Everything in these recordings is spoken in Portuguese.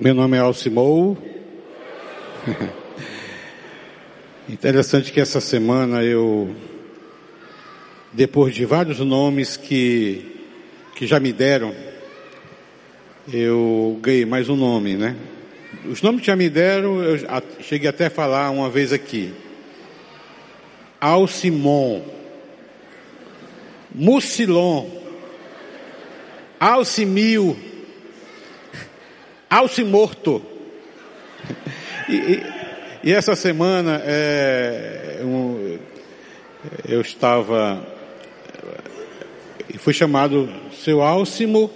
Meu nome é Alcimou. Interessante que essa semana eu, depois de vários nomes que, que já me deram, eu ganhei mais um nome, né? Os nomes que já me deram, eu cheguei até a falar uma vez aqui. Alcimon, Mucilon, Alcimil, Alcimorto. E, e, e essa semana é, um, eu estava e fui chamado seu Alcimo.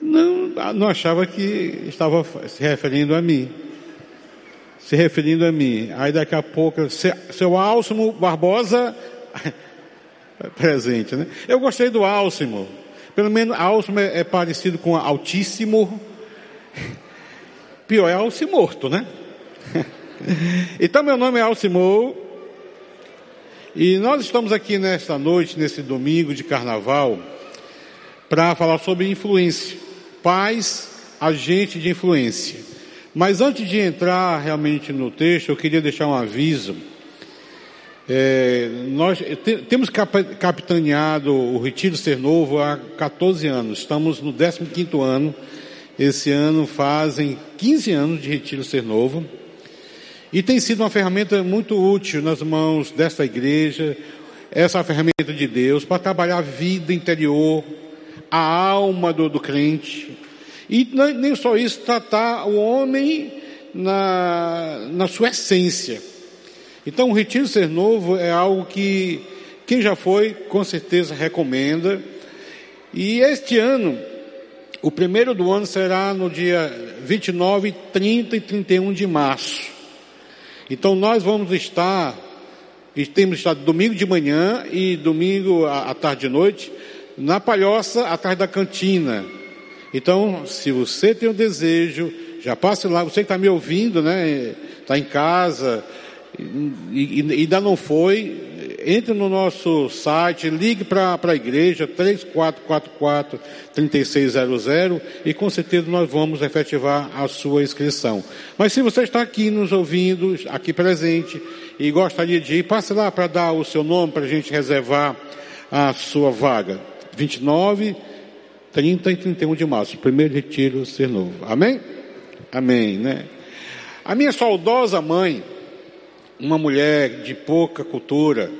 Não, não achava que estava se referindo a mim. Se referindo a mim. Aí daqui a pouco, seu Alcimo Barbosa, presente, né? Eu gostei do Alcimo. Pelo menos Alcimo é, parecido com Altíssimo. Pior é Alcimorto, né? então meu nome é Alcimor. E nós estamos aqui nesta noite, nesse domingo de carnaval, para falar sobre influência. Pais, agente de influência. Mas antes de entrar realmente no texto, eu queria deixar um aviso é, nós temos capitaneado o Retiro Ser Novo há 14 anos, estamos no 15 ano. Esse ano fazem 15 anos de Retiro Ser Novo. E tem sido uma ferramenta muito útil nas mãos desta igreja, essa ferramenta de Deus, para trabalhar a vida interior, a alma do, do crente. E nem só isso, tratar o homem na, na sua essência. Então, o Retiro Ser Novo é algo que quem já foi, com certeza recomenda. E este ano, o primeiro do ano será no dia 29, 30 e 31 de março. Então, nós vamos estar, e temos estado domingo de manhã e domingo à tarde e noite, na Palhoça, atrás da cantina. Então, se você tem o um desejo, já passe lá, você que está me ouvindo, né? Está em casa, e, ainda não foi, entre no nosso site, ligue para a igreja 3444-3600 e com certeza nós vamos efetivar a sua inscrição. Mas se você está aqui nos ouvindo, aqui presente, e gostaria de ir, passe lá para dar o seu nome para a gente reservar a sua vaga. 29, 30 e 31 de março, primeiro retiro ser novo. Amém? Amém, né? A minha saudosa mãe, uma mulher de pouca cultura,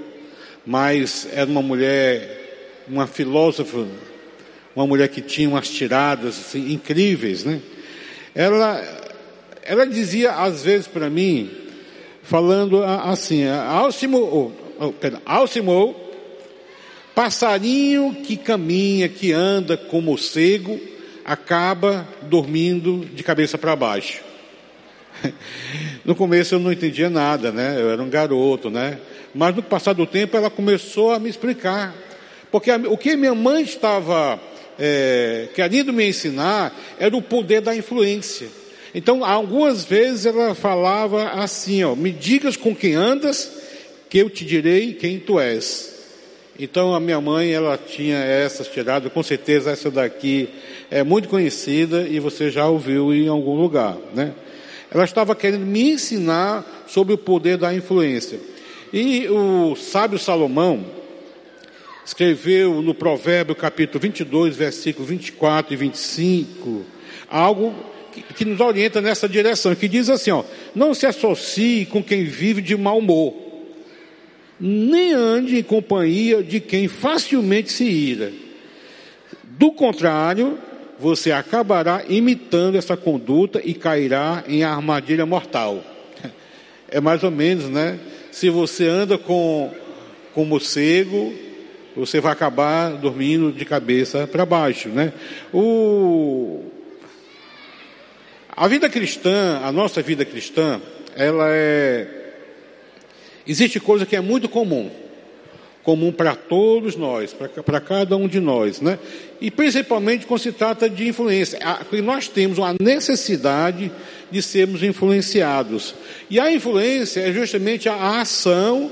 mas era uma mulher, uma filósofa, uma mulher que tinha umas tiradas assim, incríveis, né? Ela, ela dizia às vezes para mim, falando assim, Alcimo, oh, passarinho que caminha, que anda como cego, acaba dormindo de cabeça para baixo. No começo eu não entendia nada, né? Eu era um garoto, né? Mas no passar do tempo ela começou a me explicar. Porque o que minha mãe estava é, querendo me ensinar era o poder da influência. Então, algumas vezes ela falava assim, ó, me digas com quem andas, que eu te direi quem tu és. Então, a minha mãe, ela tinha essas tiradas, com certeza essa daqui é muito conhecida e você já ouviu em algum lugar, né? Ela estava querendo me ensinar sobre o poder da influência. E o sábio Salomão escreveu no Provérbio capítulo 22, versículo 24 e 25, algo que, que nos orienta nessa direção, que diz assim, ó, não se associe com quem vive de mau humor, nem ande em companhia de quem facilmente se ira. Do contrário, você acabará imitando essa conduta e cairá em armadilha mortal. É mais ou menos, né? Se você anda com, com morcego, você vai acabar dormindo de cabeça para baixo, né? O, a vida cristã, a nossa vida cristã, ela é, existe coisa que é muito comum comum para todos nós, para cada um de nós, né? E principalmente quando se trata de influência, porque nós temos uma necessidade de sermos influenciados. E a influência é justamente a ação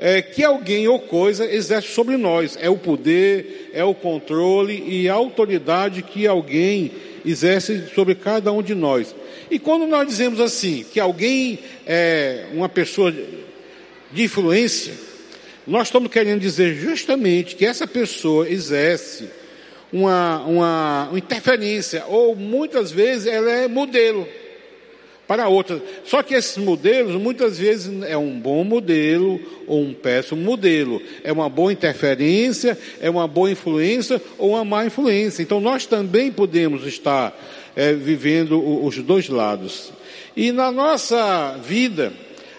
é, que alguém ou coisa exerce sobre nós. É o poder, é o controle e a autoridade que alguém exerce sobre cada um de nós. E quando nós dizemos assim, que alguém é uma pessoa de influência, nós estamos querendo dizer justamente que essa pessoa exerce uma, uma, uma interferência, ou muitas vezes ela é modelo para outras. Só que esses modelos, muitas vezes, é um bom modelo ou um péssimo modelo. É uma boa interferência, é uma boa influência ou uma má influência. Então, nós também podemos estar é, vivendo os dois lados. E na nossa vida,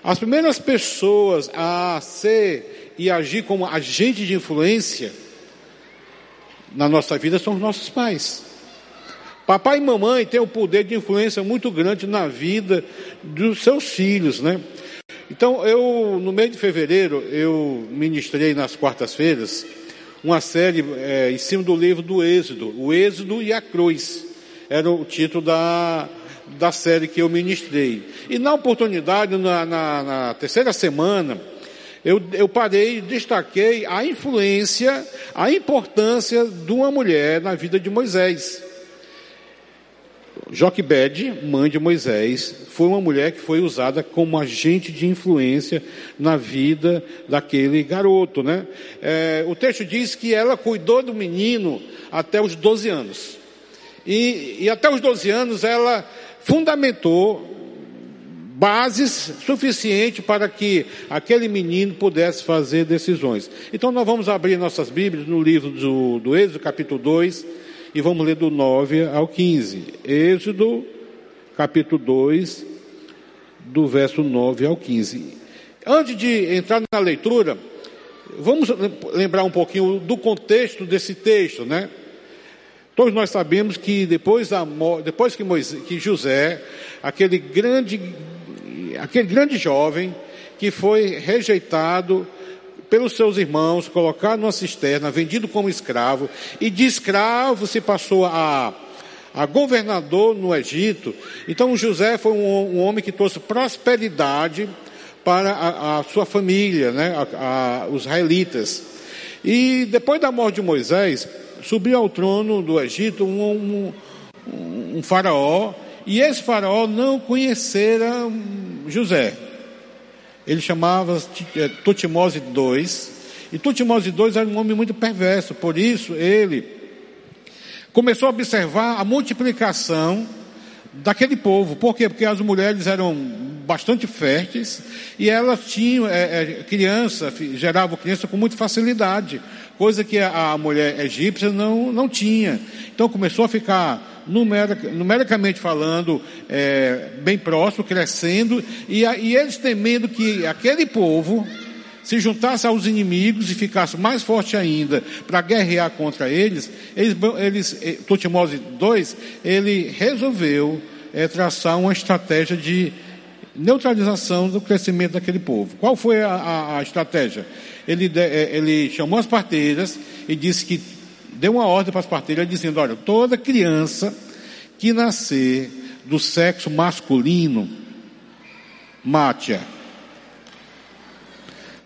as primeiras pessoas a ser e agir como agente de influência na nossa vida são os nossos pais. Papai e mamãe têm um poder de influência muito grande na vida dos seus filhos, né? Então, eu, no mês de fevereiro, eu ministrei nas quartas-feiras uma série é, em cima do livro do Êxodo, o Êxodo e a Cruz. Era o título da, da série que eu ministrei. E na oportunidade, na, na, na terceira semana, eu, eu parei destaquei a influência, a importância de uma mulher na vida de Moisés. Joquebede, mãe de Moisés, foi uma mulher que foi usada como agente de influência na vida daquele garoto, né? É, o texto diz que ela cuidou do menino até os 12 anos. E, e até os 12 anos ela fundamentou bases suficientes para que aquele menino pudesse fazer decisões. Então nós vamos abrir nossas Bíblias no livro do, do Êxodo, capítulo 2, e vamos ler do 9 ao 15. Êxodo, capítulo 2, do verso 9 ao 15. Antes de entrar na leitura, vamos lembrar um pouquinho do contexto desse texto, né? Todos nós sabemos que depois, da, depois que, Moisés, que José, aquele grande, aquele grande jovem que foi rejeitado pelos seus irmãos, colocado numa cisterna, vendido como escravo, e de escravo se passou a, a governador no Egito. Então José foi um, um homem que trouxe prosperidade para a, a sua família, né, a, os israelitas. E depois da morte de Moisés, subiu ao trono do Egito um, um, um faraó, e esse faraó não conhecera José. Ele chamava eh, Tutimose II. E Tutimose II era um homem muito perverso, por isso ele começou a observar a multiplicação daquele povo. Por quê? Porque as mulheres eram bastante férteis e elas tinham é, é, criança, geravam criança com muita facilidade, coisa que a, a mulher egípcia não, não tinha. Então começou a ficar numericamente falando, é, bem próximo, crescendo, e, e eles temendo que aquele povo se juntasse aos inimigos e ficasse mais forte ainda para guerrear contra eles, eles, eles eh, Tutmose II, ele resolveu é, traçar uma estratégia de neutralização do crescimento daquele povo. Qual foi a, a, a estratégia? Ele, eh, ele chamou as parteiras e disse que deu uma ordem para as parteiras dizendo: olha, toda criança que nascer do sexo masculino, mate-a.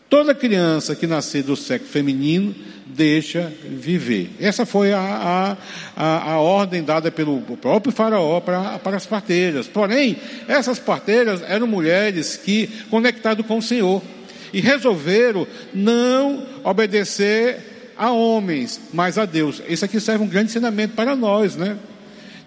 Toda criança que nascer do sexo feminino, deixa viver. Essa foi a, a, a, ordem dada pelo próprio faraó para, para as parteiras. Porém, essas parteiras eram mulheres que conectadas com o Senhor e resolveram não obedecer a homens, mas a Deus. Isso aqui serve um grande ensinamento para nós, né?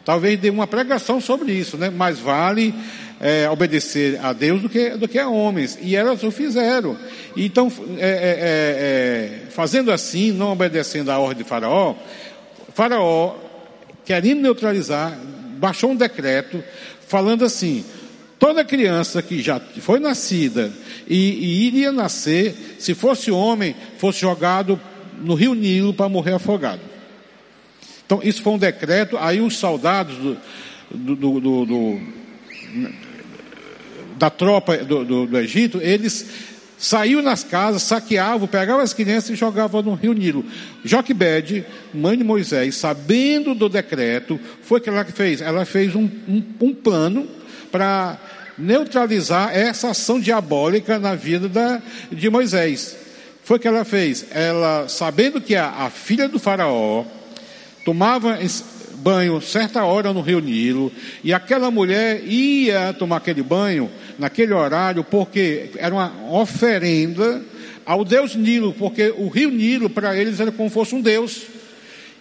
Talvez dê uma pregação sobre isso, né? Mais vale é, obedecer a Deus do que, do que a homens. E elas o fizeram. Então, é, é, é, é fazendo assim, não obedecendo à ordem de Faraó, Faraó, querendo neutralizar, baixou um decreto falando assim: toda criança que já foi nascida e, e iria nascer, se fosse homem, fosse jogado no rio Nilo para morrer afogado. Então, isso foi um decreto, aí os soldados do, do, do, do da tropa do, Egito, eles saíam nas casas, saqueavam, pegavam as crianças e jogavam no rio Nilo. Joquebede, mãe de Moisés, sabendo do decreto, foi que ela fez. Ela fez um, um, um plano para neutralizar essa ação diabólica na vida da, de Moisés foi que ela fez? Ela, sabendo que a, a filha do faraó tomava banho certa hora no rio Nilo, e aquela mulher ia tomar aquele banho naquele horário, porque era uma oferenda ao Deus Nilo, porque o rio Nilo para eles era como fosse um Deus.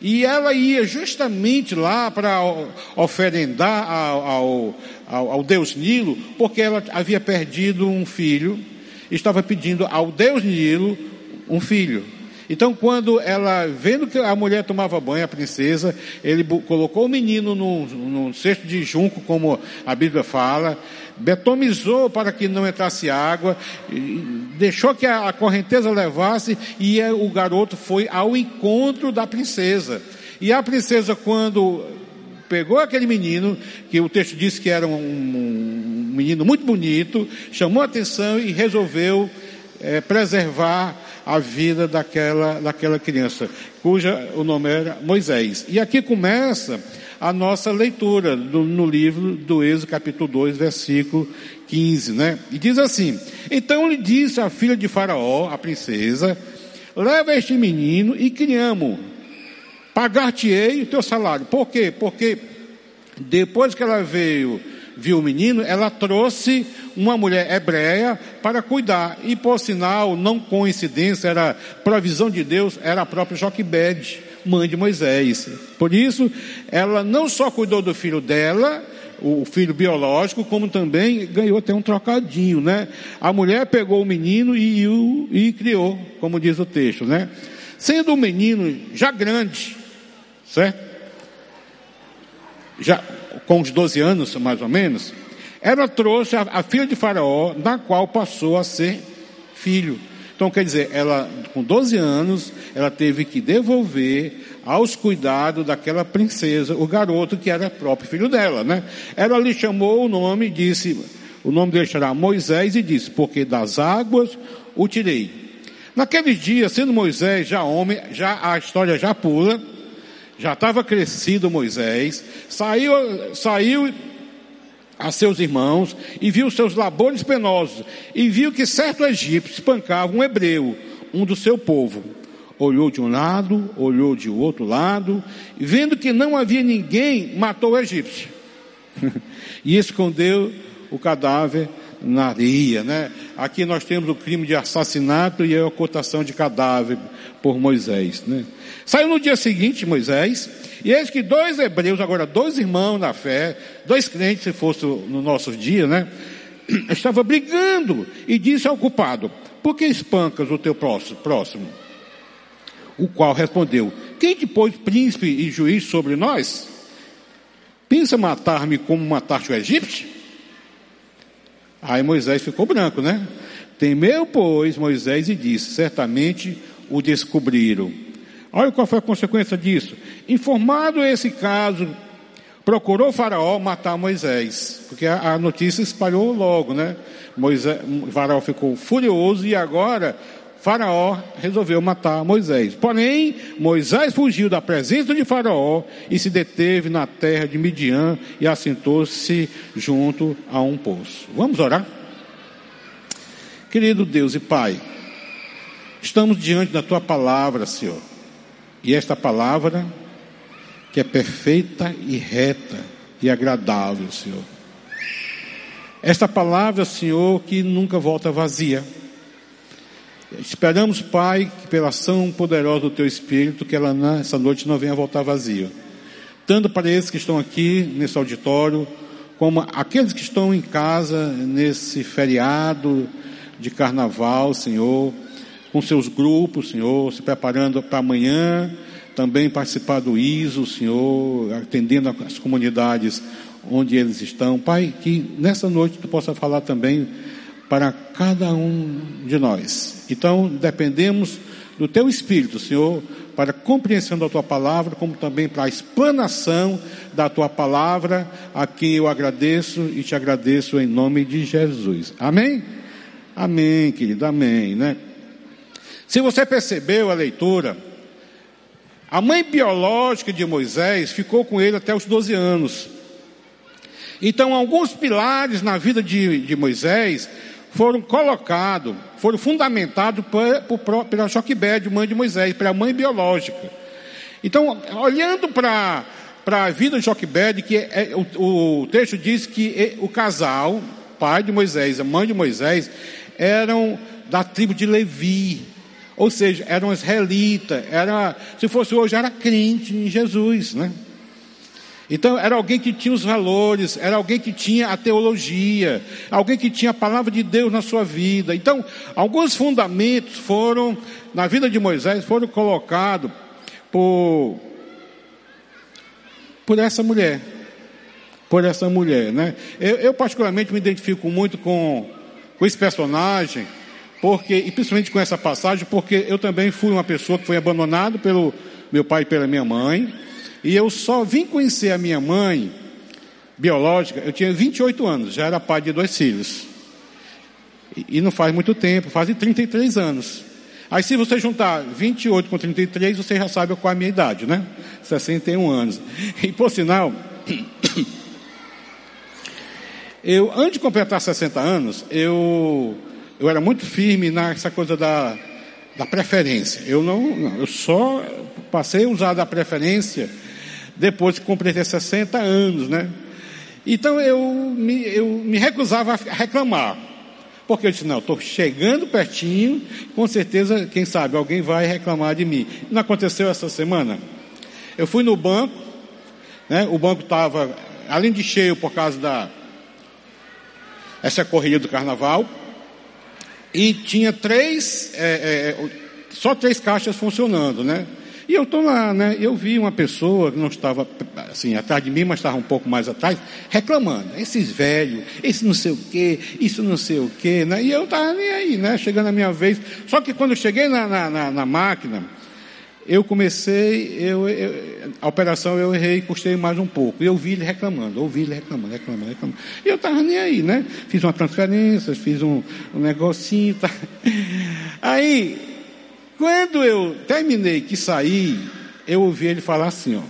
E ela ia justamente lá para oferendar ao, ao, ao, Deus Nilo, porque ela havia perdido um filho, estava pedindo ao Deus Nilo um filho. Então, quando ela, vendo que a mulher tomava banho, a princesa, ele colocou o menino num, num cesto de junco, como a Bíblia fala, betomizou para que não entrasse água, deixou que a, a correnteza levasse e o garoto foi ao encontro da princesa. E a princesa, quando pegou aquele menino, que o texto diz que era um, um menino muito bonito, chamou a atenção e resolveu é, preservar a vida daquela, daquela criança, cuja o nome era Moisés. E aqui começa a nossa leitura do, no livro do Êxodo, capítulo 2, versículo 15, né? E diz assim: Então lhe disse a filha de Faraó, a princesa, leva este menino e criamo, pagar-te-ei o teu salário. Por quê? Porque depois que ela veio viu o menino, ela trouxe uma mulher hebreia para cuidar. E por sinal, não coincidência, era provisão de Deus, era a própria Joquebede, mãe de Moisés. Por isso, ela não só cuidou do filho dela, o filho biológico, como também ganhou até um trocadinho, né? A mulher pegou o menino e, e, e criou, como diz o texto, né? Sendo o menino já grande, certo? Já, com uns 12 anos, mais ou menos, ela trouxe a, a filha de Faraó, na qual passou a ser filho. Então, quer dizer, ela, com 12 anos, ela teve que devolver aos cuidados daquela princesa, o garoto que era próprio filho dela, né? Ela lhe chamou o nome e disse, o nome dele será Moisés e disse, porque das águas o tirei. Naqueles dias, sendo Moisés já homem, já a história já pula, já estava crescido Moisés, saiu, saiu a seus irmãos e viu seus labores penosos e viu que certo egípcio espancava um hebreu, um do seu povo. Olhou de um lado, olhou de outro lado, e vendo que não havia ninguém, matou o egípcio. e escondeu o cadáver na areia, né? Aqui nós temos o crime de assassinato e a ocultação de cadáver por Moisés, né? Saiu no dia seguinte Moisés, e eis que dois hebreus, agora dois irmãos na fé, dois crentes, se fosse no nosso dia, né? Estava brigando e disse ao culpado: Por que espancas o teu próximo? O qual respondeu: Quem te pôs príncipe e juiz sobre nós? Pensa matar-me como mataste o egípcio? Aí Moisés ficou branco, né? Temeu, pois, Moisés e disse: Certamente o descobriram Olha qual foi a consequência disso. Informado esse caso, procurou Faraó matar Moisés, porque a, a notícia espalhou logo, né? Moisés, Faraó ficou furioso e agora Faraó resolveu matar Moisés. Porém, Moisés fugiu da presença de Faraó e se deteve na terra de Midian e assentou-se junto a um poço. Vamos orar? Querido Deus e Pai, estamos diante da tua palavra, Senhor. E esta palavra, que é perfeita e reta e agradável, Senhor. Esta palavra, Senhor, que nunca volta vazia. Esperamos, Pai, que pela ação poderosa do Teu Espírito, que ela nessa noite não venha voltar vazia. Tanto para esses que estão aqui nesse auditório, como aqueles que estão em casa nesse feriado de carnaval, Senhor com seus grupos, Senhor, se preparando para amanhã, também participar do ISO, Senhor, atendendo as comunidades onde eles estão. Pai, que nessa noite tu possa falar também para cada um de nós. Então, dependemos do teu Espírito, Senhor, para a compreensão da tua palavra, como também para a explanação da tua palavra, a quem eu agradeço e te agradeço em nome de Jesus. Amém? Amém, querido, amém, né? Se você percebeu a leitura, a mãe biológica de Moisés ficou com ele até os 12 anos. Então, alguns pilares na vida de, de Moisés foram colocados, foram fundamentados pela Joquebede, mãe de Moisés, pela mãe biológica. Então, olhando para a vida de Joquebed, que é, o, o texto diz que o casal, pai de Moisés, a mãe de Moisés, eram da tribo de Levi. Ou seja, eram israelita, era, se fosse hoje, era crente em Jesus, né? Então, era alguém que tinha os valores, era alguém que tinha a teologia, alguém que tinha a palavra de Deus na sua vida. Então, alguns fundamentos foram, na vida de Moisés, foram colocados por, por essa mulher. Por essa mulher, né? Eu, eu particularmente me identifico muito com, com esse personagem, porque, e principalmente com essa passagem, porque eu também fui uma pessoa que foi abandonada pelo meu pai e pela minha mãe. E eu só vim conhecer a minha mãe biológica, eu tinha 28 anos, já era pai de dois filhos. E, e não faz muito tempo, faz 33 anos. Aí se você juntar 28 com 33, você já sabe qual é a minha idade, né? 61 anos. E por sinal, eu antes de completar 60 anos, eu eu era muito firme nessa coisa da, da preferência. Eu não, não eu só passei a usar da preferência depois que completei 60 anos, né? Então eu me, eu me recusava a reclamar. Porque eu disse, não, estou chegando pertinho, com certeza, quem sabe, alguém vai reclamar de mim. Não aconteceu essa semana? Eu fui no banco, né? O banco estava, além de cheio por causa da essa corrida do carnaval, e tinha três, é, é, só três caixas funcionando, né? E eu estou lá, né? Eu vi uma pessoa que não estava assim atrás de mim, mas estava um pouco mais atrás, reclamando. Esses velhos, esse não sei o quê, isso não sei o quê, né? E eu estava nem aí, né? Chegando a minha vez. Só que quando eu cheguei na, na, na, na máquina, eu comecei, eu, eu, a operação eu errei, custei mais um pouco. Eu vi ele reclamando, ouvi ele reclamando, reclamando, reclamando. E eu estava nem aí, né? Fiz uma transferência, fiz um, um negocinho. Tá. Aí, quando eu terminei que saí, eu ouvi ele falar assim, ó.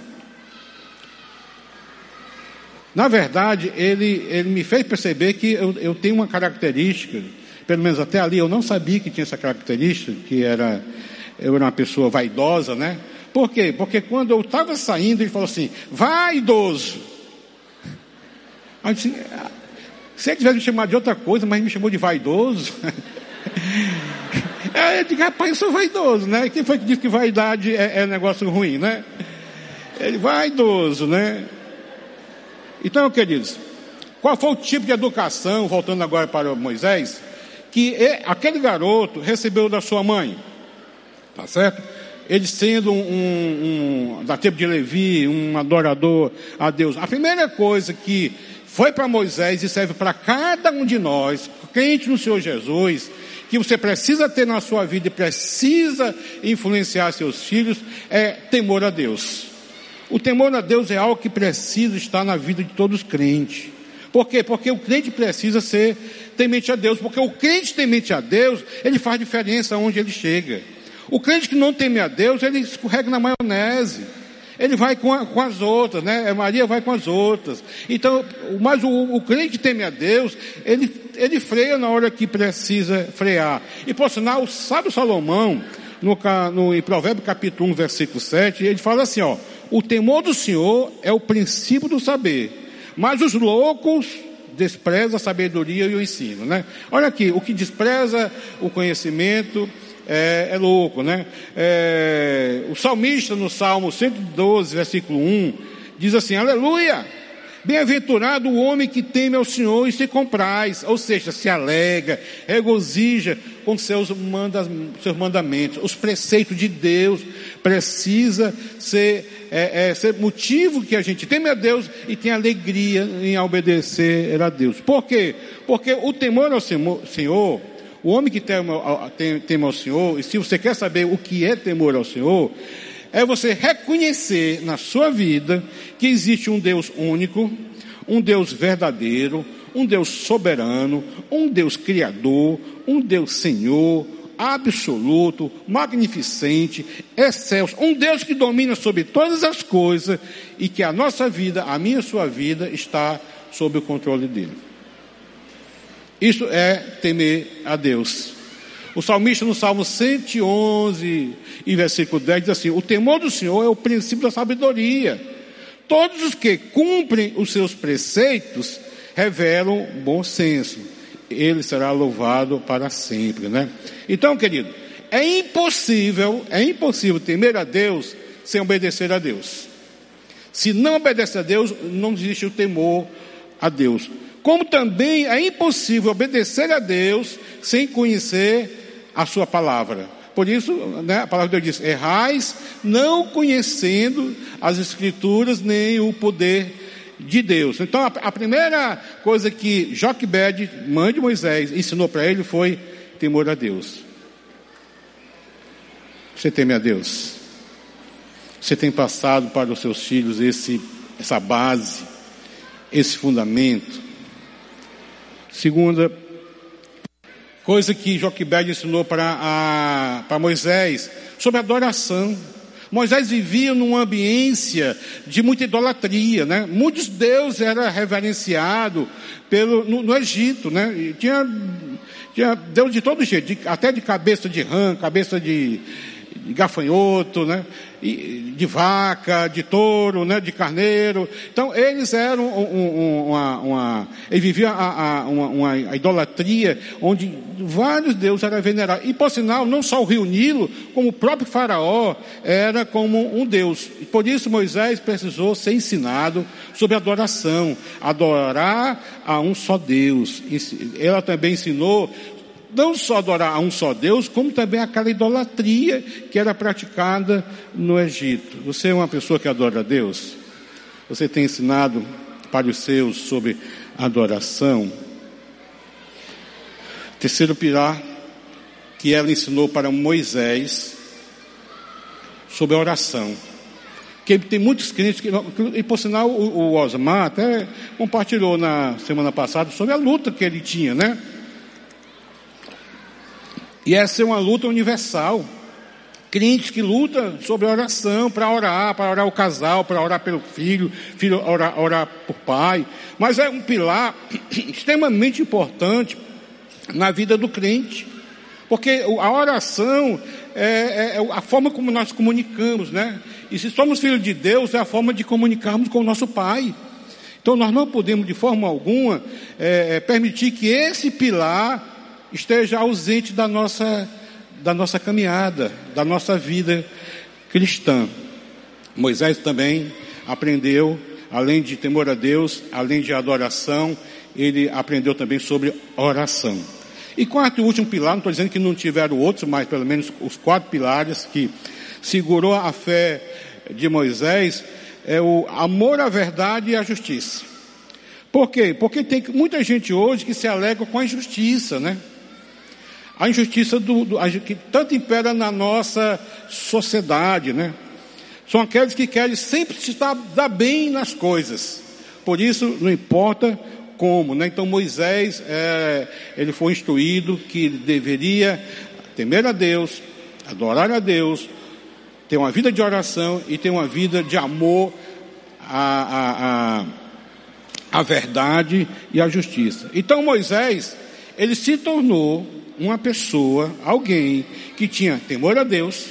Na verdade, ele, ele me fez perceber que eu, eu tenho uma característica, pelo menos até ali eu não sabia que tinha essa característica, que era, eu era uma pessoa vaidosa, né? Por quê? Porque quando eu estava saindo, ele falou assim, vaidoso. Aí eu disse, se ele tivesse me chamado de outra coisa, mas me chamou de vaidoso. É, eu digo, rapaz, eu sou vaidoso, né? Quem foi que disse que vaidade é, é negócio ruim, né? Ele vaidoso, né? Então, queridos, qual foi o tipo de educação, voltando agora para Moisés, que aquele garoto recebeu da sua mãe? Tá certo? Ele sendo um, um, um da tempo de Levi, um adorador a Deus. A primeira coisa que foi para Moisés e serve para cada um de nós, crente no Senhor Jesus, que você precisa ter na sua vida e precisa influenciar seus filhos é temor a Deus. O temor a Deus é algo que precisa estar na vida de todos os crentes. Por quê? Porque o crente precisa ser temente a Deus, porque o crente temente a Deus, ele faz diferença onde ele chega. O crente que não teme a Deus, ele escorrega na maionese ele vai com, a, com, as outras, né? Maria vai com as outras. Então, mas o, o crente teme a Deus, ele, ele freia na hora que precisa frear. E por sinal, o Salomão, no, no, em Provérbio capítulo 1, versículo 7, ele fala assim, ó, o temor do Senhor é o princípio do saber, mas os loucos desprezam a sabedoria e o ensino, né? Olha aqui, o que despreza o conhecimento, é, é louco, né? É, o salmista no Salmo 112, versículo 1, diz assim, aleluia! Bem-aventurado o homem que teme ao Senhor e se compraz, ou seja, se alega, regozija com seus, manda, seus mandamentos. Os preceitos de Deus precisa ser, é, é, ser motivo que a gente teme a Deus e tem alegria em obedecer a Deus. Por quê? Porque o temor ao Senhor o homem que teme, teme ao Senhor, e se você quer saber o que é temor ao Senhor, é você reconhecer na sua vida que existe um Deus único, um Deus verdadeiro, um Deus soberano, um Deus criador, um Deus Senhor, absoluto, magnificente, excelso, um Deus que domina sobre todas as coisas e que a nossa vida, a minha e a sua vida, está sob o controle dele. Isso é temer a Deus. O salmista no Salmo 111 e versículo 10 diz assim: O temor do Senhor é o princípio da sabedoria. Todos os que cumprem os seus preceitos revelam bom senso. Ele será louvado para sempre, né? Então, querido, é impossível, é impossível temer a Deus sem obedecer a Deus. Se não obedece a Deus, não existe o temor a Deus. Como também é impossível obedecer a Deus sem conhecer a sua palavra. Por isso, né, a palavra de Deus diz: errais não conhecendo as Escrituras nem o poder de Deus. Então, a, a primeira coisa que Joquebed, mãe de Moisés, ensinou para ele foi temor a Deus. Você teme a Deus? Você tem passado para os seus filhos esse, essa base, esse fundamento? Segunda coisa que Joquebed ensinou para, para Moisés, sobre adoração. Moisés vivia numa ambiência de muita idolatria, né? Muitos deuses eram reverenciados pelo, no, no Egito, né? Tinha, tinha Deus de todo jeito, de, até de cabeça de rã, cabeça de, de gafanhoto, né? De vaca, de touro, né? De carneiro. Então eles eram um, um, uma, uma, eles viviam a, a, uma, uma idolatria onde vários deuses eram venerados. E por sinal, não só o rio Nilo, como o próprio faraó era como um deus. E por isso Moisés precisou ser ensinado sobre adoração, adorar a um só Deus. Ela também ensinou não só adorar a um só Deus, como também aquela idolatria que era praticada no Egito. Você é uma pessoa que adora a Deus? Você tem ensinado para os seus sobre adoração? Terceiro pilar que ela ensinou para Moisés sobre a oração. Que tem muitos crentes que, e por sinal o, o Osmar até compartilhou na semana passada sobre a luta que ele tinha, né? E essa é uma luta universal. Crentes que lutam sobre oração, para orar, para orar o casal, para orar pelo filho, filho orar, orar por pai. Mas é um pilar extremamente importante na vida do crente. Porque a oração é, é, é, a forma como nós comunicamos, né? E se somos filhos de Deus, é a forma de comunicarmos com o nosso Pai. Então nós não podemos, de forma alguma, é, é permitir que esse pilar esteja ausente da nossa, da nossa caminhada, da nossa vida cristã. Moisés também aprendeu, além de temor a Deus, além de adoração, ele aprendeu também sobre oração. E quarto e último pilar, não estou dizendo que não tiveram outros, mas pelo menos os quatro pilares que segurou a fé de Moisés, é o amor à verdade e à justiça. Por quê? Porque tem muita gente hoje que se alega com a injustiça, né? A injustiça do, do, que tanto impera na nossa sociedade, né? São aqueles que querem sempre se dar, dar bem nas coisas. Por isso, não importa como, né? Então Moisés, é, ele foi instruído que deveria temer a Deus, adorar a Deus, ter uma vida de oração e ter uma vida de amor à, à, à verdade e à justiça. Então Moisés, ele se tornou uma pessoa, alguém que tinha temor a Deus,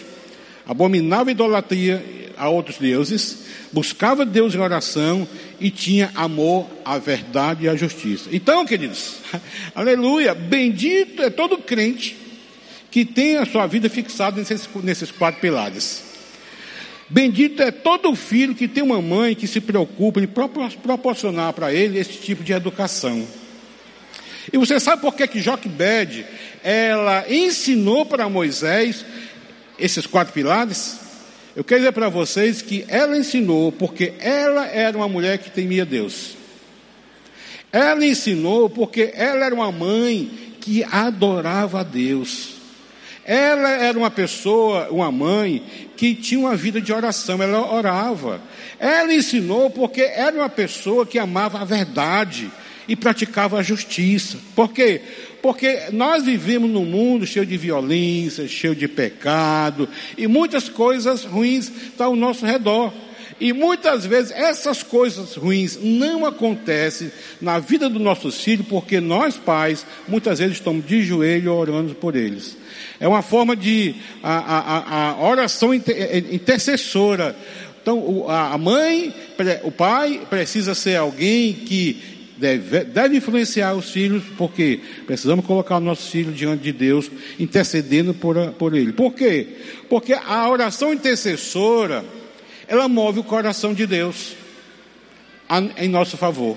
abominava idolatria a outros deuses, buscava Deus em oração e tinha amor à verdade e à justiça. Então, queridos, aleluia, bendito é todo crente que tem a sua vida fixada nesses, nesses quatro pilares. Bendito é todo filho que tem uma mãe que se preocupa em proporcionar para ele esse tipo de educação. E você sabe por que que Joquebed, ela ensinou para Moisés esses quatro pilares? Eu quero dizer para vocês que ela ensinou porque ela era uma mulher que temia Deus. Ela ensinou porque ela era uma mãe que adorava a Deus. Ela era uma pessoa, uma mãe, que tinha uma vida de oração, ela orava. Ela ensinou porque era uma pessoa que amava a verdade e praticava a justiça. Por quê? Porque nós vivemos num mundo cheio de violência, cheio de pecado, e muitas coisas ruins estão ao nosso redor. E muitas vezes essas coisas ruins não acontecem na vida dos nossos filhos, porque nós pais, muitas vezes estamos de joelho orando por eles. É uma forma de a, a, a oração intercessora Então, a mãe, o pai precisa ser alguém que deve, deve influenciar os filhos, porque precisamos colocar nossos filhos diante de Deus, intercedendo por, por ele. Por quê? Porque a oração intercessora, ela move o coração de Deus em nosso favor.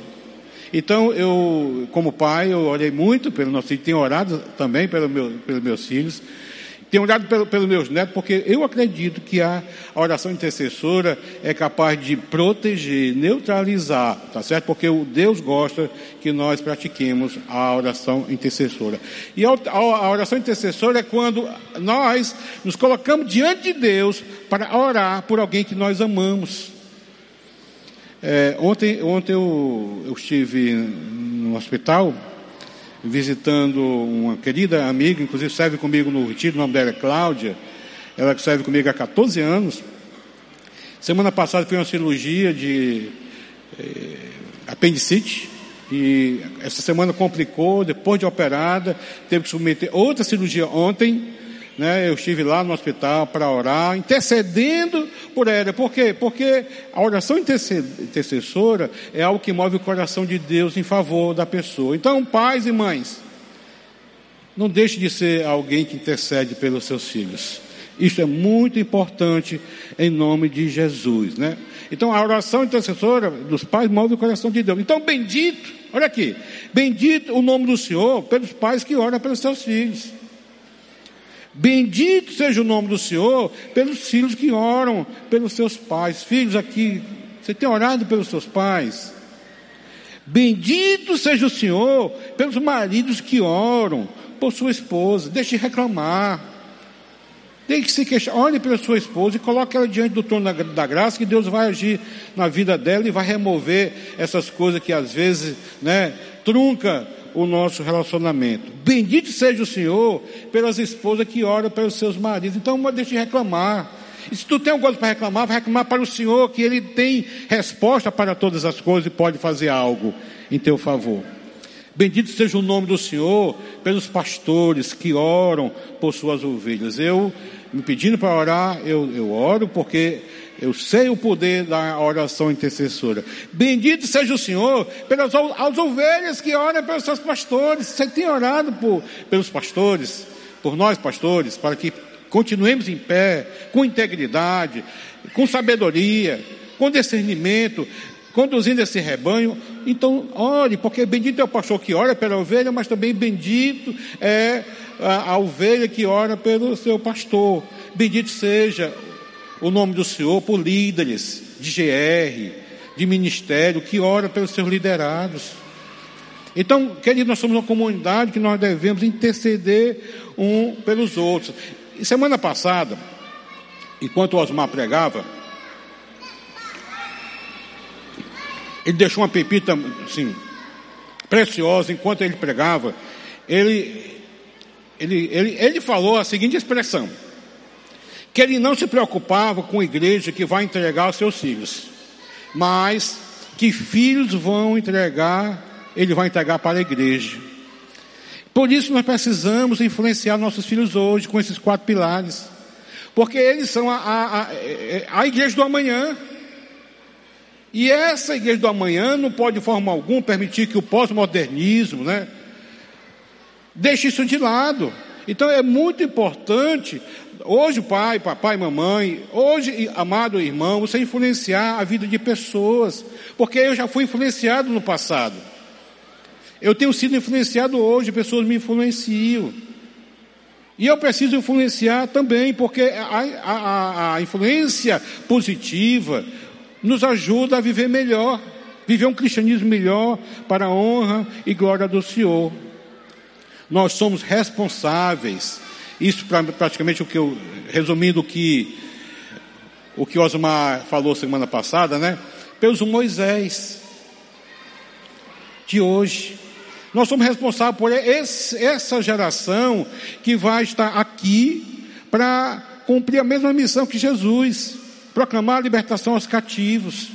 Então, eu, como pai, eu orei muito pelo nosso filho, tenho orado também pelo meu, pelos meus filhos, tenho orado pelo, pelos meus netos, porque eu acredito que a, a oração intercessora é capaz de proteger, neutralizar, tá certo? Porque o Deus gosta que nós pratiquemos a oração intercessora. E a, a, a oração intercessora é quando nós nos colocamos diante de Deus para orar por alguém que nós amamos. É, ontem ontem eu, eu estive no hospital visitando uma querida amiga, inclusive serve comigo no retiro, o nome dela é Cláudia, ela que serve comigo há 14 anos. Semana passada foi uma cirurgia de é, apendicite e essa semana complicou, depois de operada, teve que submeter outra cirurgia ontem né, eu estive lá no hospital para orar, intercedendo por ela. Por quê? Porque a oração intercessora é algo que move o coração de Deus em favor da pessoa. Então, pais e mães, não deixe de ser alguém que intercede pelos seus filhos. Isso é muito importante em nome de Jesus, né? Então a oração intercessora dos pais move o coração de Deus. Então bendito, olha aqui, bendito o nome do Senhor pelos pais que oram pelos seus filhos. Bendito seja o nome do Senhor pelos filhos que oram pelos seus pais. Filhos aqui, você tem orado pelos seus pais? Bendito seja o Senhor pelos maridos que oram por sua esposa. Deixe de reclamar. Deixe que se queixar. Olhe pela sua esposa e coloque ela diante do trono da, da, graça, que Deus vai agir na vida dela e vai remover essas coisas que às vezes, né, trunca o nosso relacionamento. Bendito seja o Senhor pelas esposas que oram pelos seus maridos. Então, não deixe de reclamar. E se tu tem alguma coisa para reclamar, vai reclamar para o Senhor, que Ele tem resposta para todas as coisas e pode fazer algo em teu favor. Bendito seja o nome do Senhor pelos pastores que oram por suas ovelhas. Eu, me pedindo para orar, eu, eu oro porque eu sei o poder da oração intercessora. Bendito seja o Senhor pelas as ovelhas que oram pelos seus pastores. Você tem orado por, pelos pastores, por nós pastores, para que continuemos em pé, com integridade, com sabedoria, com discernimento, conduzindo esse rebanho. Então, ore, porque bendito é o pastor que ora pela ovelha, mas também bendito é a, a ovelha que ora pelo seu pastor. Bendito seja o nome do Senhor por líderes de GR, de ministério, que ora pelos seus liderados. Então, querido, nós somos uma comunidade que nós devemos interceder um pelos outros. E semana passada, enquanto o Osmar pregava, ele deixou uma pepita, assim, preciosa, enquanto ele pregava, ele, ele, ele, ele falou a seguinte expressão, que ele não se preocupava com a igreja que vai entregar os seus filhos, mas que filhos vão entregar, ele vai entregar para a igreja. Por isso nós precisamos influenciar nossos filhos hoje com esses quatro pilares, porque eles são a, a, a, a igreja do amanhã. E essa igreja do amanhã não pode de forma alguma permitir que o pós-modernismo, né, deixe isso de lado. Então é muito importante Hoje, pai, papai, mamãe, hoje, amado irmão, você influenciar a vida de pessoas, porque eu já fui influenciado no passado. Eu tenho sido influenciado hoje, pessoas me influenciam. E eu preciso influenciar também, porque a, a, a influência positiva nos ajuda a viver melhor, viver um cristianismo melhor para a honra e glória do Senhor. Nós somos responsáveis isso pra, praticamente o que eu, resumindo o que, o que Osmar falou semana passada, né? Pelos Moisés de hoje. Nós somos responsáveis por esse, essa geração que vai estar aqui para cumprir a mesma missão que Jesus, proclamar a libertação aos cativos,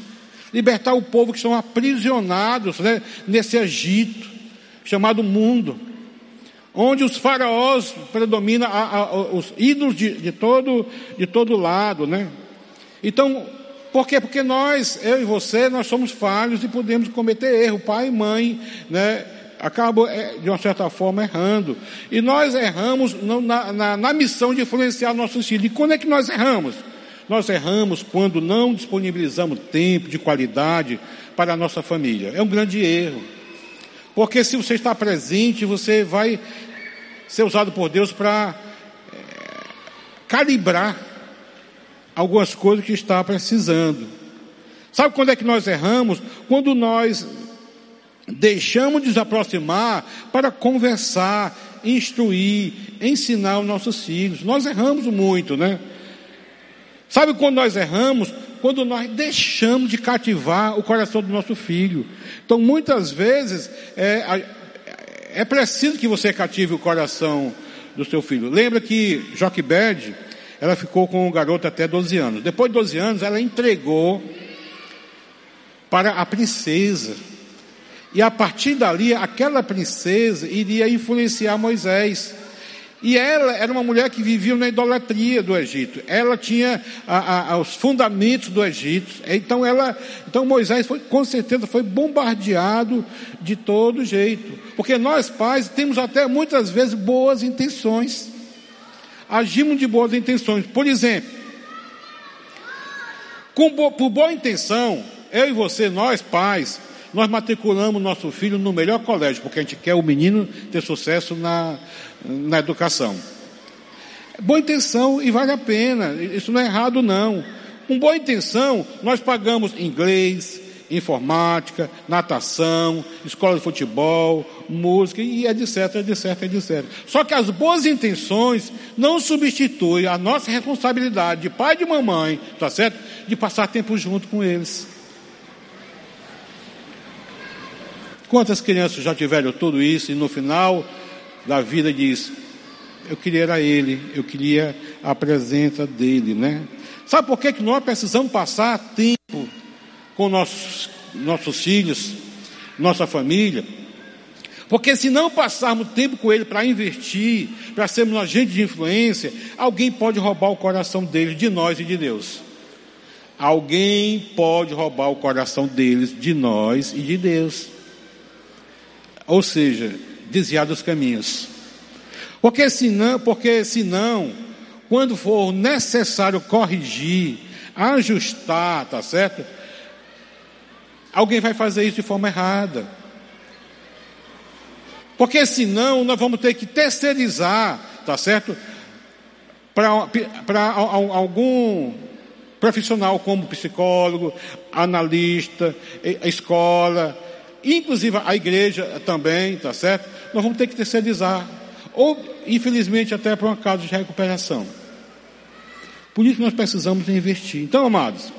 libertar o povo que estão aprisionados né, nesse Egito, chamado mundo onde os faraós predominam, a, a, os ídolos de, de, todo, de todo lado, né? Então, Por quê? Porque nós, eu e você, nós somos falhos e podemos cometer erro, pai e mãe, né? Acabam, é, de uma certa forma, errando. E nós erramos na, na, na missão de influenciar nossos filhos. E quando é que nós erramos? Nós erramos quando não disponibilizamos tempo de qualidade para a nossa família. É um grande erro. Porque se você está presente, você vai ser usado por Deus para é, calibrar algumas coisas que está precisando. Sabe quando é que nós erramos? Quando nós deixamos de nos aproximar para conversar, instruir, ensinar os nossos filhos. Nós erramos muito, né? Sabe quando nós erramos? Quando nós deixamos de cativar o coração do nosso filho. Então, muitas vezes, é, é preciso que você cative o coração do seu filho. Lembra que Joquebed, ela ficou com o garoto até 12 anos. Depois de 12 anos, ela entregou para a princesa. E a partir dali, aquela princesa iria influenciar Moisés. E ela era uma mulher que vivia na idolatria do Egito. Ela tinha a, a, os fundamentos do Egito. Então ela, então Moisés foi, com certeza foi bombardeado de todo jeito. Porque nós pais temos até muitas vezes boas intenções. Agimos de boas intenções. Por exemplo, com, por boa intenção, eu e você, nós pais, nós matriculamos nosso filho no melhor colégio, porque a gente quer o menino ter sucesso na, na educação. Boa intenção e vale a pena, isso não é errado não. Com boa intenção, nós pagamos inglês, informática, natação, escola de futebol, música e etc, etc, etc. Só que as boas intenções não substituem a nossa responsabilidade de pai e de mamãe, tá certo? De passar tempo junto com eles. Quantas crianças já tiveram tudo isso e no final da vida diz: Eu queria era ele, eu queria a presença dele, né? Sabe por que, que nós precisamos passar tempo com nossos, nossos filhos, nossa família? Porque se não passarmos tempo com ele para investir, para sermos um agente de influência, alguém pode roubar o coração deles, de nós e de Deus. Alguém pode roubar o coração deles, de nós e de Deus. Ou seja, desviar dos caminhos. Porque senão, porque senão, quando for necessário corrigir, ajustar, tá certo? Alguém vai fazer isso de forma errada. Porque senão nós vamos ter que terceirizar, tá certo? Para algum profissional como psicólogo, analista, escola, inclusive a igreja também, tá certo? Nós vamos ter que terceirizar, ou infelizmente até para uma causa de recuperação. Por isso nós precisamos investir. Então, amados,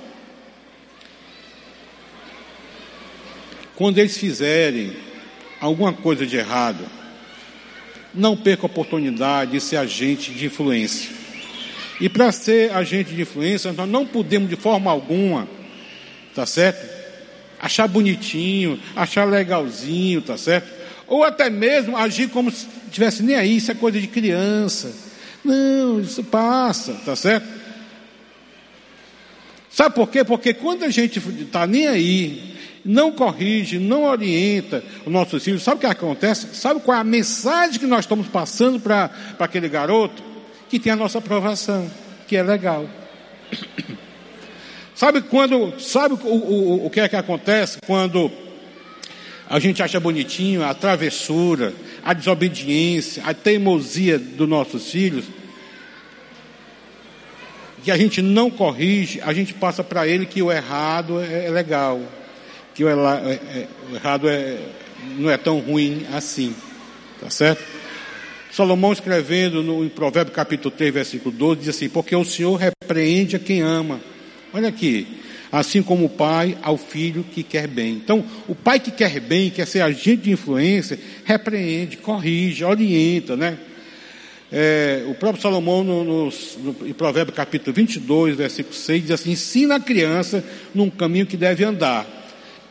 quando eles fizerem alguma coisa de errado, não perca a oportunidade de ser agente de influência. E para ser agente de influência, nós não podemos de forma alguma, tá certo? Achar bonitinho, achar legalzinho, tá certo? Ou até mesmo agir como se tivesse nem aí, isso é coisa de criança. Não, isso passa, tá certo? Sabe por quê? Porque quando a gente está nem aí, não corrige, não orienta os nossos filhos, sabe o que acontece? Sabe qual é a mensagem que nós estamos passando para aquele garoto? Que tem a nossa aprovação, que é legal. Sabe quando, sabe o, o, o que é que acontece quando a gente acha bonitinho a travessura, a desobediência, a teimosia dos nossos filhos? Que a gente não corrige, a gente passa para ele que o errado é, é legal, que o, é, é, o errado é, não é tão ruim assim, tá certo? Salomão escrevendo no, em Provérbio capítulo 3, versículo 12, diz assim, porque o Senhor repreende a quem ama Olha aqui. Assim como o pai ao filho que quer bem. Então, o pai que quer bem, quer ser agente de influência, repreende, corrige, orienta, né? É, o próprio Salomão, no, no, no, em Provérbio capítulo 22, versículo 6, diz assim: ensina a criança num caminho que deve andar,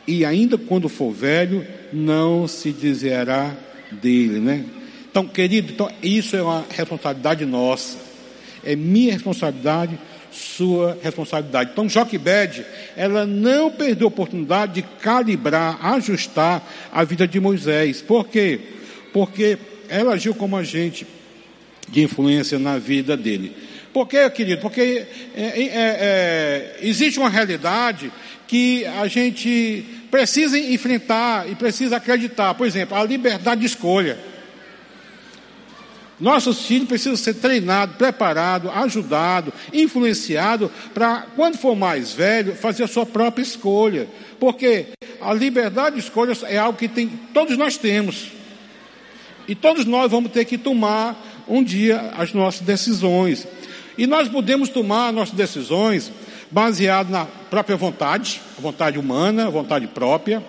e ainda quando for velho, não se desviará dele, né? Então, querido, então, isso é uma responsabilidade nossa, é minha responsabilidade, sua responsabilidade. Então, Joquebede, ela não perdeu a oportunidade de calibrar, ajustar a vida de Moisés. Por quê? Porque ela agiu como agente de influência na vida dele. Por quê, querido? Porque é, é, é, existe uma realidade que a gente precisa enfrentar e precisa acreditar. Por exemplo, a liberdade de escolha. Nossos filhos precisam ser treinados, preparados, ajudados, influenciados para, quando for mais velho, fazer a sua própria escolha. Porque a liberdade de escolha é algo que tem, todos nós temos. E todos nós vamos ter que tomar um dia as nossas decisões. E nós podemos tomar nossas decisões baseado na própria vontade, vontade humana, vontade própria.